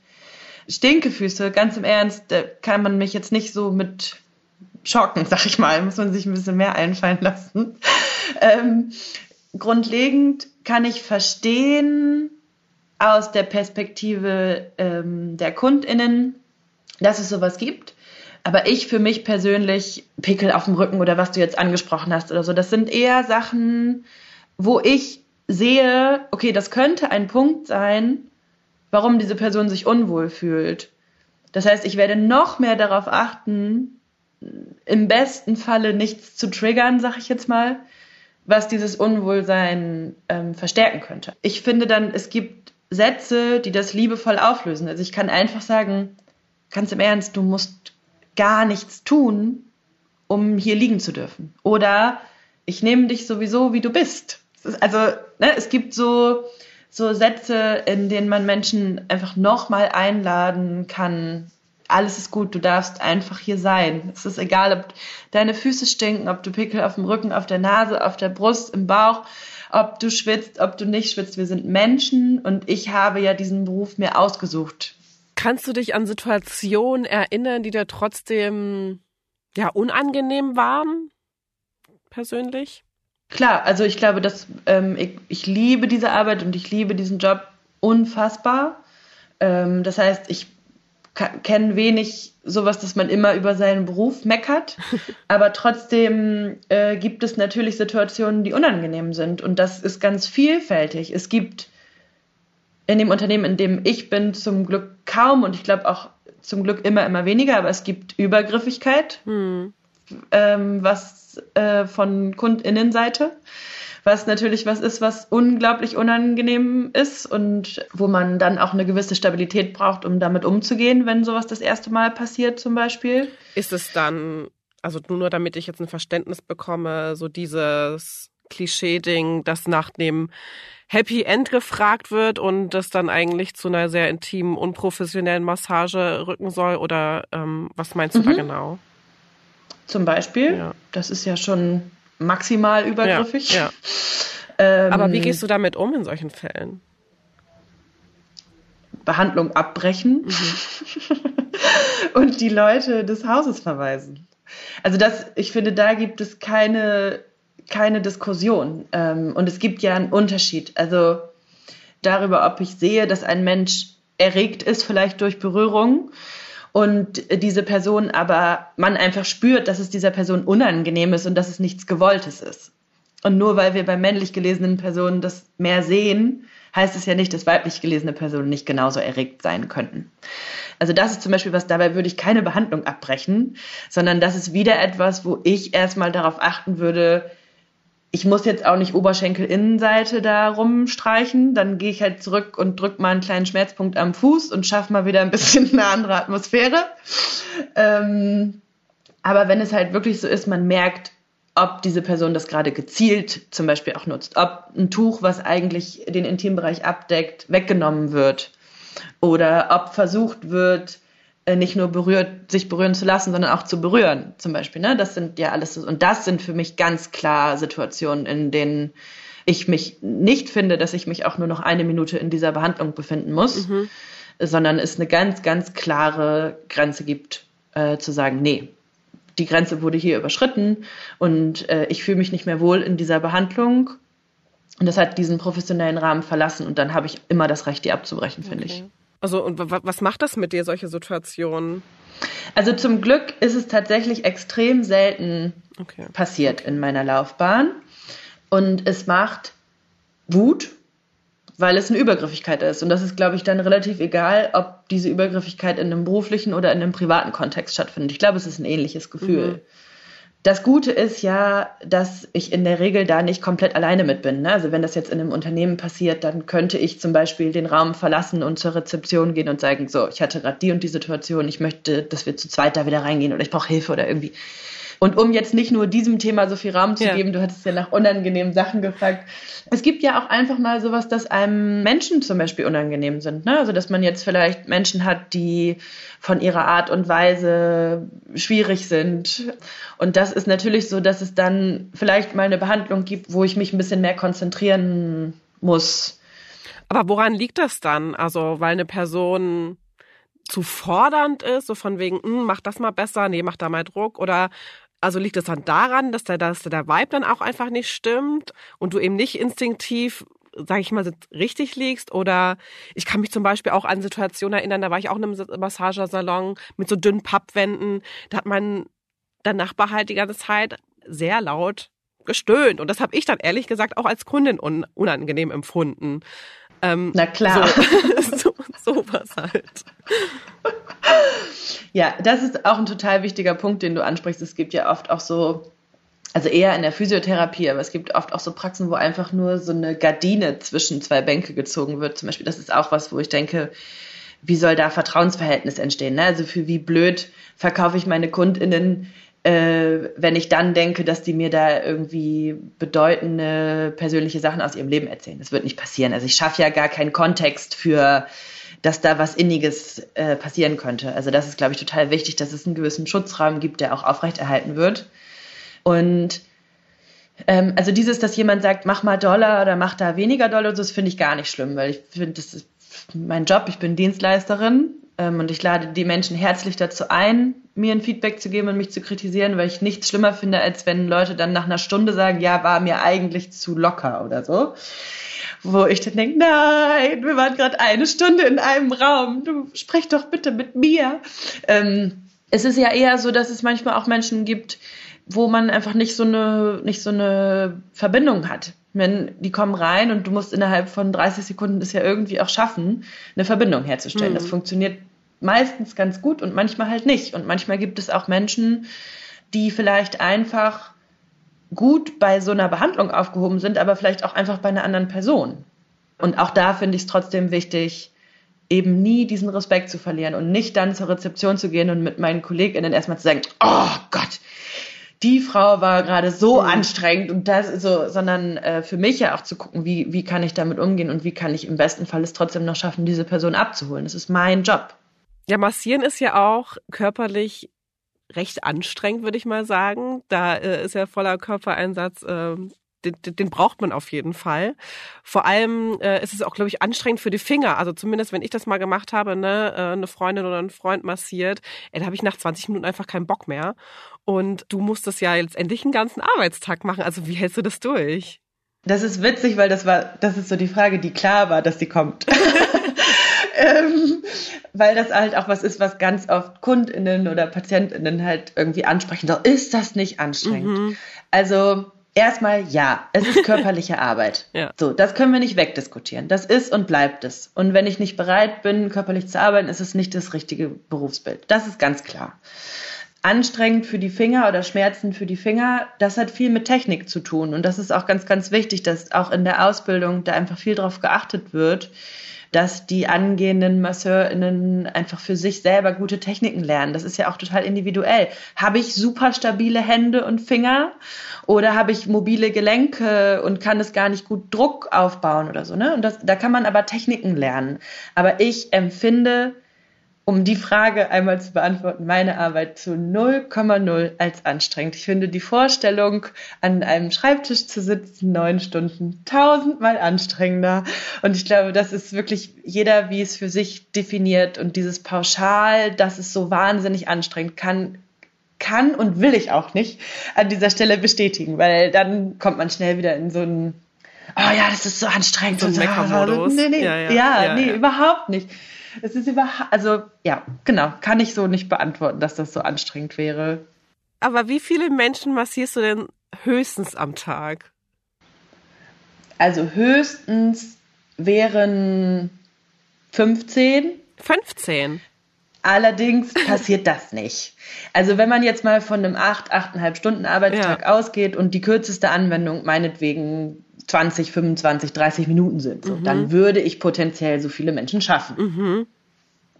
Stinkefüße, ganz im Ernst, da kann man mich jetzt nicht so mit schocken, sag ich mal. Muss man sich ein bisschen mehr einfallen lassen. Ähm, grundlegend kann ich verstehen aus der Perspektive ähm, der KundInnen, dass es sowas gibt. Aber ich für mich persönlich, Pickel auf dem Rücken oder was du jetzt angesprochen hast oder so, das sind eher Sachen, wo ich sehe, okay, das könnte ein Punkt sein, warum diese Person sich unwohl fühlt. Das heißt, ich werde noch mehr darauf achten, im besten Falle nichts zu triggern, sag ich jetzt mal, was dieses Unwohlsein ähm, verstärken könnte. Ich finde dann, es gibt Sätze, die das liebevoll auflösen. Also ich kann einfach sagen, ganz im Ernst, du musst gar nichts tun, um hier liegen zu dürfen. Oder ich nehme dich sowieso, wie du bist. Also ne, es gibt so, so Sätze, in denen man Menschen einfach nochmal einladen kann, alles ist gut, du darfst einfach hier sein. Es ist egal, ob deine Füße stinken, ob du Pickel auf dem Rücken, auf der Nase, auf der Brust, im Bauch, ob du schwitzt, ob du nicht schwitzt. Wir sind Menschen und ich habe ja diesen Beruf mir ausgesucht. Kannst du dich an Situationen erinnern, die dir trotzdem ja unangenehm waren? Persönlich? Klar, also ich glaube, dass ähm, ich, ich liebe diese Arbeit und ich liebe diesen Job unfassbar. Ähm, das heißt, ich kenne wenig sowas, dass man immer über seinen Beruf meckert. Aber trotzdem äh, gibt es natürlich Situationen, die unangenehm sind. Und das ist ganz vielfältig. Es gibt in dem Unternehmen, in dem ich bin, zum Glück kaum und ich glaube auch zum Glück immer, immer weniger, aber es gibt Übergriffigkeit, hm. ähm, was äh, von KundInnenseite was natürlich was ist, was unglaublich unangenehm ist und wo man dann auch eine gewisse Stabilität braucht, um damit umzugehen, wenn sowas das erste Mal passiert zum Beispiel. Ist es dann, also nur damit ich jetzt ein Verständnis bekomme, so dieses Klischee-Ding, das nach dem Happy End gefragt wird und das dann eigentlich zu einer sehr intimen, unprofessionellen Massage rücken soll? Oder ähm, was meinst du mhm. da genau? Zum Beispiel, ja. das ist ja schon maximal übergriffig. Ja, ja. Ähm, Aber wie gehst du damit um in solchen Fällen? Behandlung abbrechen mhm. und die Leute des Hauses verweisen. Also das, ich finde, da gibt es keine, keine Diskussion. Ähm, und es gibt ja einen Unterschied. Also darüber, ob ich sehe, dass ein Mensch erregt ist, vielleicht durch Berührung und diese Person aber man einfach spürt, dass es dieser Person unangenehm ist und dass es nichts Gewolltes ist. Und nur weil wir bei männlich gelesenen Personen das mehr sehen, heißt es ja nicht, dass weiblich gelesene Personen nicht genauso erregt sein könnten. Also das ist zum Beispiel was, dabei würde ich keine Behandlung abbrechen, sondern das ist wieder etwas, wo ich erstmal darauf achten würde, ich muss jetzt auch nicht Oberschenkel-Innenseite da rumstreichen, dann gehe ich halt zurück und drücke mal einen kleinen Schmerzpunkt am Fuß und schaffe mal wieder ein bisschen eine andere Atmosphäre. Ähm, aber wenn es halt wirklich so ist, man merkt, ob diese Person das gerade gezielt zum Beispiel auch nutzt, ob ein Tuch, was eigentlich den Intimbereich abdeckt, weggenommen wird oder ob versucht wird, nicht nur berührt, sich berühren zu lassen, sondern auch zu berühren, zum Beispiel. Ne? Das sind ja alles, und das sind für mich ganz klar Situationen, in denen ich mich nicht finde, dass ich mich auch nur noch eine Minute in dieser Behandlung befinden muss, mhm. sondern es eine ganz, ganz klare Grenze gibt, äh, zu sagen, nee, die Grenze wurde hier überschritten und äh, ich fühle mich nicht mehr wohl in dieser Behandlung. Und das hat diesen professionellen Rahmen verlassen und dann habe ich immer das Recht, die abzubrechen, finde okay. ich. Also und was macht das mit dir, solche Situationen? Also zum Glück ist es tatsächlich extrem selten okay. passiert in meiner Laufbahn. Und es macht Wut, weil es eine Übergriffigkeit ist. Und das ist, glaube ich, dann relativ egal, ob diese Übergriffigkeit in einem beruflichen oder in einem privaten Kontext stattfindet. Ich glaube, es ist ein ähnliches Gefühl. Mhm. Das Gute ist ja, dass ich in der Regel da nicht komplett alleine mit bin. Ne? Also wenn das jetzt in einem Unternehmen passiert, dann könnte ich zum Beispiel den Raum verlassen und zur Rezeption gehen und sagen, so, ich hatte gerade die und die Situation, ich möchte, dass wir zu zweit da wieder reingehen oder ich brauche Hilfe oder irgendwie. Und um jetzt nicht nur diesem Thema so viel Raum zu ja. geben, du hattest ja nach unangenehmen Sachen gefragt. Es gibt ja auch einfach mal sowas, dass einem Menschen zum Beispiel unangenehm sind. Ne? Also dass man jetzt vielleicht Menschen hat, die von ihrer Art und Weise schwierig sind. Und das ist natürlich so, dass es dann vielleicht mal eine Behandlung gibt, wo ich mich ein bisschen mehr konzentrieren muss. Aber woran liegt das dann? Also, weil eine Person zu fordernd ist, so von wegen, hm, mach das mal besser, nee, mach da mal Druck oder also liegt es dann daran, dass der, dass der Vibe dann auch einfach nicht stimmt und du eben nicht instinktiv, sag ich mal, richtig liegst? Oder ich kann mich zum Beispiel auch an Situationen erinnern, da war ich auch in einem Massagesalon mit so dünnen Pappwänden. Da hat mein der Nachbar halt die ganze Zeit sehr laut gestöhnt. Und das habe ich dann ehrlich gesagt auch als Kundin un unangenehm empfunden. Ähm, Na klar. So, so, sowas halt. Ja, das ist auch ein total wichtiger Punkt, den du ansprichst. Es gibt ja oft auch so, also eher in der Physiotherapie, aber es gibt oft auch so Praxen, wo einfach nur so eine Gardine zwischen zwei Bänke gezogen wird. Zum Beispiel, das ist auch was, wo ich denke, wie soll da Vertrauensverhältnis entstehen? Ne? Also für wie blöd verkaufe ich meine KundInnen, äh, wenn ich dann denke, dass die mir da irgendwie bedeutende persönliche Sachen aus ihrem Leben erzählen. Das wird nicht passieren. Also ich schaffe ja gar keinen Kontext für dass da was Inniges äh, passieren könnte. Also das ist, glaube ich, total wichtig, dass es einen gewissen Schutzrahmen gibt, der auch aufrechterhalten wird. Und ähm, also dieses, dass jemand sagt, mach mal Dollar oder mach da weniger Dollar, das finde ich gar nicht schlimm, weil ich finde, das ist mein Job, ich bin Dienstleisterin und ich lade die Menschen herzlich dazu ein, mir ein Feedback zu geben und mich zu kritisieren, weil ich nichts schlimmer finde, als wenn Leute dann nach einer Stunde sagen, ja, war mir eigentlich zu locker oder so wo ich dann denke, nein, wir waren gerade eine Stunde in einem Raum, du sprech doch bitte mit mir. Ähm, es ist ja eher so, dass es manchmal auch Menschen gibt, wo man einfach nicht so eine, nicht so eine Verbindung hat. Wenn die kommen rein und du musst innerhalb von 30 Sekunden es ja irgendwie auch schaffen, eine Verbindung herzustellen. Mhm. Das funktioniert meistens ganz gut und manchmal halt nicht. Und manchmal gibt es auch Menschen, die vielleicht einfach gut bei so einer Behandlung aufgehoben sind, aber vielleicht auch einfach bei einer anderen Person. Und auch da finde ich es trotzdem wichtig, eben nie diesen Respekt zu verlieren und nicht dann zur Rezeption zu gehen und mit meinen KollegInnen erstmal zu sagen, oh Gott, die Frau war gerade so mhm. anstrengend und das so, sondern äh, für mich ja auch zu gucken, wie, wie kann ich damit umgehen und wie kann ich im besten Fall es trotzdem noch schaffen, diese Person abzuholen. Das ist mein Job. Ja, massieren ist ja auch körperlich recht anstrengend, würde ich mal sagen. Da äh, ist ja voller Körpereinsatz. Äh, den, den braucht man auf jeden Fall. Vor allem äh, ist es auch, glaube ich, anstrengend für die Finger. Also zumindest, wenn ich das mal gemacht habe, ne, äh, eine Freundin oder ein Freund massiert, ey, da habe ich nach 20 Minuten einfach keinen Bock mehr. Und du musst das ja jetzt endlich einen ganzen Arbeitstag machen. Also wie hältst du das durch? Das ist witzig, weil das war, das ist so die Frage, die klar war, dass sie kommt. ähm, weil das halt auch was ist, was ganz oft KundInnen oder PatientInnen halt irgendwie ansprechen. Doch ist das nicht anstrengend? Mhm. Also erstmal ja, es ist körperliche Arbeit. ja. So, das können wir nicht wegdiskutieren. Das ist und bleibt es. Und wenn ich nicht bereit bin, körperlich zu arbeiten, ist es nicht das richtige Berufsbild. Das ist ganz klar anstrengend für die Finger oder Schmerzen für die Finger, das hat viel mit Technik zu tun. Und das ist auch ganz, ganz wichtig, dass auch in der Ausbildung da einfach viel darauf geachtet wird, dass die angehenden MasseurInnen einfach für sich selber gute Techniken lernen. Das ist ja auch total individuell. Habe ich super stabile Hände und Finger oder habe ich mobile Gelenke und kann es gar nicht gut Druck aufbauen oder so, ne? Und das, da kann man aber Techniken lernen. Aber ich empfinde um die Frage einmal zu beantworten, meine Arbeit zu 0,0 als anstrengend. Ich finde die Vorstellung, an einem Schreibtisch zu sitzen, neun Stunden, tausendmal anstrengender. Und ich glaube, das ist wirklich jeder, wie es für sich definiert. Und dieses Pauschal, das ist so wahnsinnig anstrengend, kann kann und will ich auch nicht an dieser Stelle bestätigen, weil dann kommt man schnell wieder in so einen, oh ja, das ist so anstrengend. So ein Meckermodus. Nee, nee, ja, ja, ja, ja, nee, überhaupt nicht. Es ist überhaupt, also ja, genau, kann ich so nicht beantworten, dass das so anstrengend wäre. Aber wie viele Menschen massierst du denn höchstens am Tag? Also höchstens wären 15. 15? Allerdings passiert das nicht. Also wenn man jetzt mal von einem 8, 8,5 Stunden Arbeitstag ja. ausgeht und die kürzeste Anwendung meinetwegen 20, 25, 30 Minuten sind, so, mhm. dann würde ich potenziell so viele Menschen schaffen. Mhm.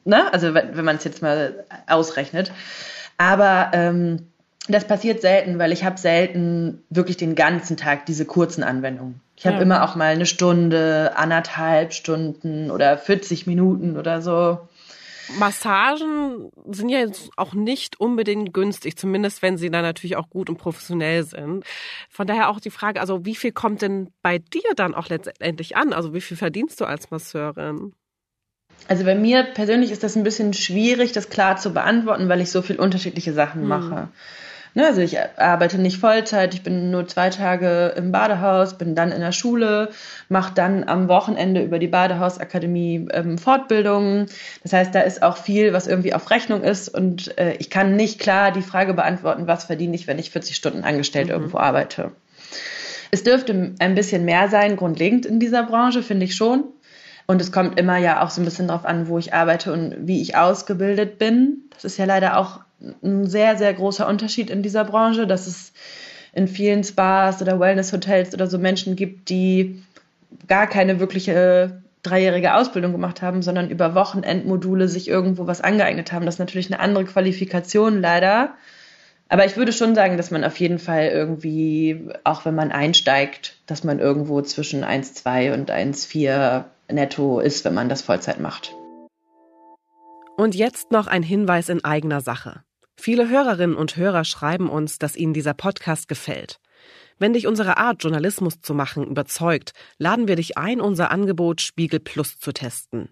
Ne? Also wenn, man es jetzt mal ausrechnet. Aber ähm, das passiert selten, weil ich habe selten wirklich den ganzen Tag diese kurzen Anwendungen. Ich habe ja. immer auch mal eine Stunde, anderthalb Stunden oder 40 Minuten oder so. Massagen sind ja jetzt auch nicht unbedingt günstig, zumindest wenn sie dann natürlich auch gut und professionell sind. Von daher auch die Frage, also wie viel kommt denn bei dir dann auch letztendlich an? Also wie viel verdienst du als Masseurin? Also bei mir persönlich ist das ein bisschen schwierig, das klar zu beantworten, weil ich so viel unterschiedliche Sachen hm. Ne, also ich arbeite nicht Vollzeit, ich bin nur zwei Tage im Badehaus, bin dann in der Schule, mache dann am Wochenende über die Badehausakademie ähm, Fortbildungen. Das heißt, da ist auch viel, was irgendwie auf Rechnung ist und äh, ich kann nicht klar die Frage beantworten, was verdiene ich, wenn ich 40 Stunden angestellt mhm. irgendwo arbeite. Es dürfte ein bisschen mehr sein, grundlegend in dieser Branche, finde ich schon. Und es kommt immer ja auch so ein bisschen darauf an, wo ich arbeite und wie ich ausgebildet bin. Das ist ja leider auch ein sehr, sehr großer Unterschied in dieser Branche, dass es in vielen Spas oder Wellness-Hotels oder so Menschen gibt, die gar keine wirkliche dreijährige Ausbildung gemacht haben, sondern über Wochenendmodule sich irgendwo was angeeignet haben. Das ist natürlich eine andere Qualifikation leider. Aber ich würde schon sagen, dass man auf jeden Fall irgendwie, auch wenn man einsteigt, dass man irgendwo zwischen 1,2 und 1,4 netto ist, wenn man das Vollzeit macht. Und jetzt noch ein Hinweis in eigener Sache. Viele Hörerinnen und Hörer schreiben uns, dass ihnen dieser Podcast gefällt. Wenn dich unsere Art, Journalismus zu machen, überzeugt, laden wir dich ein, unser Angebot Spiegel Plus zu testen.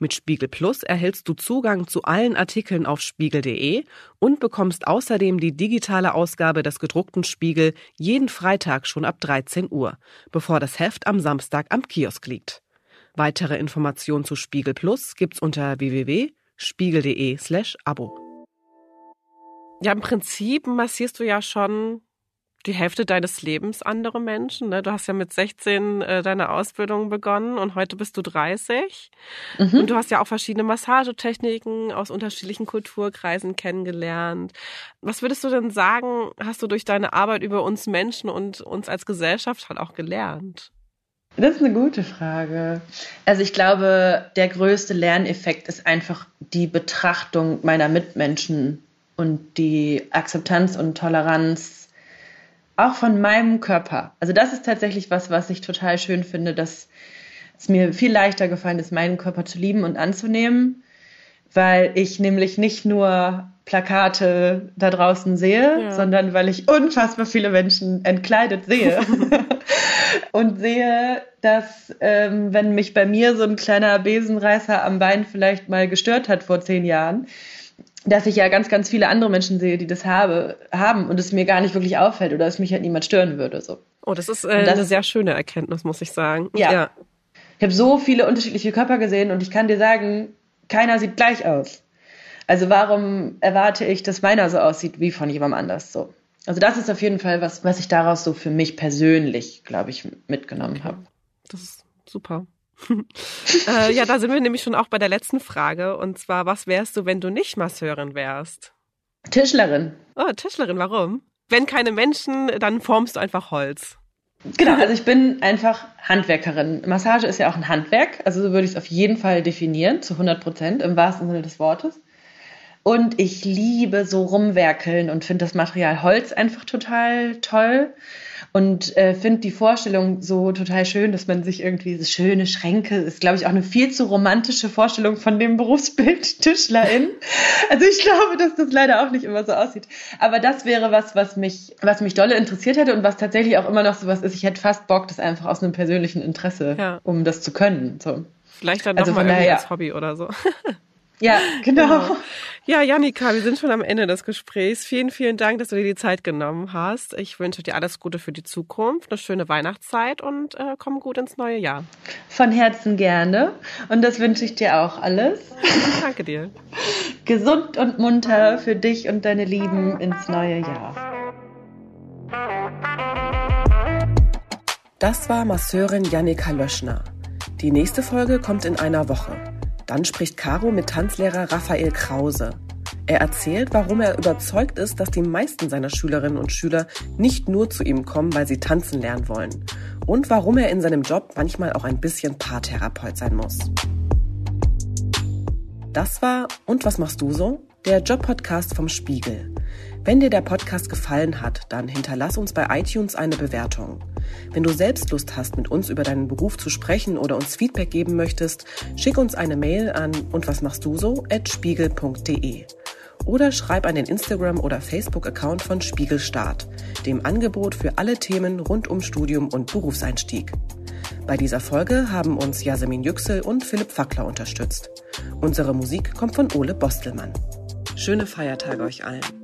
Mit Spiegel Plus erhältst du Zugang zu allen Artikeln auf spiegel.de und bekommst außerdem die digitale Ausgabe des gedruckten Spiegel jeden Freitag schon ab 13 Uhr, bevor das Heft am Samstag am Kiosk liegt. Weitere Informationen zu Spiegel Plus gibt's unter www.spiegel.de slash Abo. Ja, im Prinzip massierst du ja schon die Hälfte deines Lebens andere Menschen. Ne? Du hast ja mit 16 äh, deine Ausbildung begonnen und heute bist du 30. Mhm. Und du hast ja auch verschiedene Massagetechniken aus unterschiedlichen Kulturkreisen kennengelernt. Was würdest du denn sagen, hast du durch deine Arbeit über uns Menschen und uns als Gesellschaft halt auch gelernt? Das ist eine gute Frage. Also ich glaube, der größte Lerneffekt ist einfach die Betrachtung meiner Mitmenschen und die Akzeptanz und Toleranz auch von meinem Körper. Also das ist tatsächlich was, was ich total schön finde, dass es mir viel leichter gefallen ist, meinen Körper zu lieben und anzunehmen, weil ich nämlich nicht nur Plakate da draußen sehe, ja. sondern weil ich unfassbar viele Menschen entkleidet sehe. und sehe, dass ähm, wenn mich bei mir so ein kleiner Besenreißer am Bein vielleicht mal gestört hat vor zehn Jahren, dass ich ja ganz, ganz viele andere Menschen sehe, die das habe, haben und es mir gar nicht wirklich auffällt oder es mich halt niemand stören würde. So. Oh, das ist äh, das, eine sehr schöne Erkenntnis, muss ich sagen. Ja. ja. Ich habe so viele unterschiedliche Körper gesehen und ich kann dir sagen, keiner sieht gleich aus. Also warum erwarte ich, dass meiner so aussieht wie von jemandem anders so? Also das ist auf jeden Fall was, was ich daraus so für mich persönlich, glaube ich, mitgenommen habe. Das ist super. äh, ja, da sind wir nämlich schon auch bei der letzten Frage. Und zwar, was wärst du, wenn du nicht Masseurin wärst? Tischlerin. Oh, Tischlerin, warum? Wenn keine Menschen, dann formst du einfach Holz. Genau, also ich bin einfach Handwerkerin. Massage ist ja auch ein Handwerk, also so würde ich es auf jeden Fall definieren, zu 100 Prozent im wahrsten Sinne des Wortes. Und ich liebe so rumwerkeln und finde das Material Holz einfach total toll und äh, finde die Vorstellung so total schön, dass man sich irgendwie so schöne Schränke, ist glaube ich auch eine viel zu romantische Vorstellung von dem Berufsbild Tischlerin. Also ich glaube, dass das leider auch nicht immer so aussieht. Aber das wäre was, was mich, was mich dolle interessiert hätte und was tatsächlich auch immer noch so was ist. Ich hätte fast Bock, das einfach aus einem persönlichen Interesse, ja. um das zu können. So. Vielleicht dann also nochmal irgendwie als Hobby oder so. Ja, genau. genau. Ja, Janika, wir sind schon am Ende des Gesprächs. Vielen, vielen Dank, dass du dir die Zeit genommen hast. Ich wünsche dir alles Gute für die Zukunft, eine schöne Weihnachtszeit und äh, komm gut ins neue Jahr. Von Herzen gerne. Und das wünsche ich dir auch alles. Danke dir. Gesund und munter für dich und deine Lieben ins neue Jahr. Das war Masseurin Janika Löschner. Die nächste Folge kommt in einer Woche. Dann spricht Caro mit Tanzlehrer Raphael Krause. Er erzählt, warum er überzeugt ist, dass die meisten seiner Schülerinnen und Schüler nicht nur zu ihm kommen, weil sie tanzen lernen wollen. Und warum er in seinem Job manchmal auch ein bisschen Paartherapeut sein muss. Das war Und was machst du so? Der Job-Podcast vom Spiegel. Wenn dir der Podcast gefallen hat, dann hinterlass uns bei iTunes eine Bewertung. Wenn du selbst Lust hast, mit uns über deinen Beruf zu sprechen oder uns Feedback geben möchtest, schick uns eine Mail an und was machst du so at spiegel.de oder schreib an den Instagram- oder Facebook-Account von Spiegelstart, dem Angebot für alle Themen rund um Studium und Berufseinstieg. Bei dieser Folge haben uns Yasemin Yüksel und Philipp Fackler unterstützt. Unsere Musik kommt von Ole Bostelmann. Schöne Feiertage euch allen.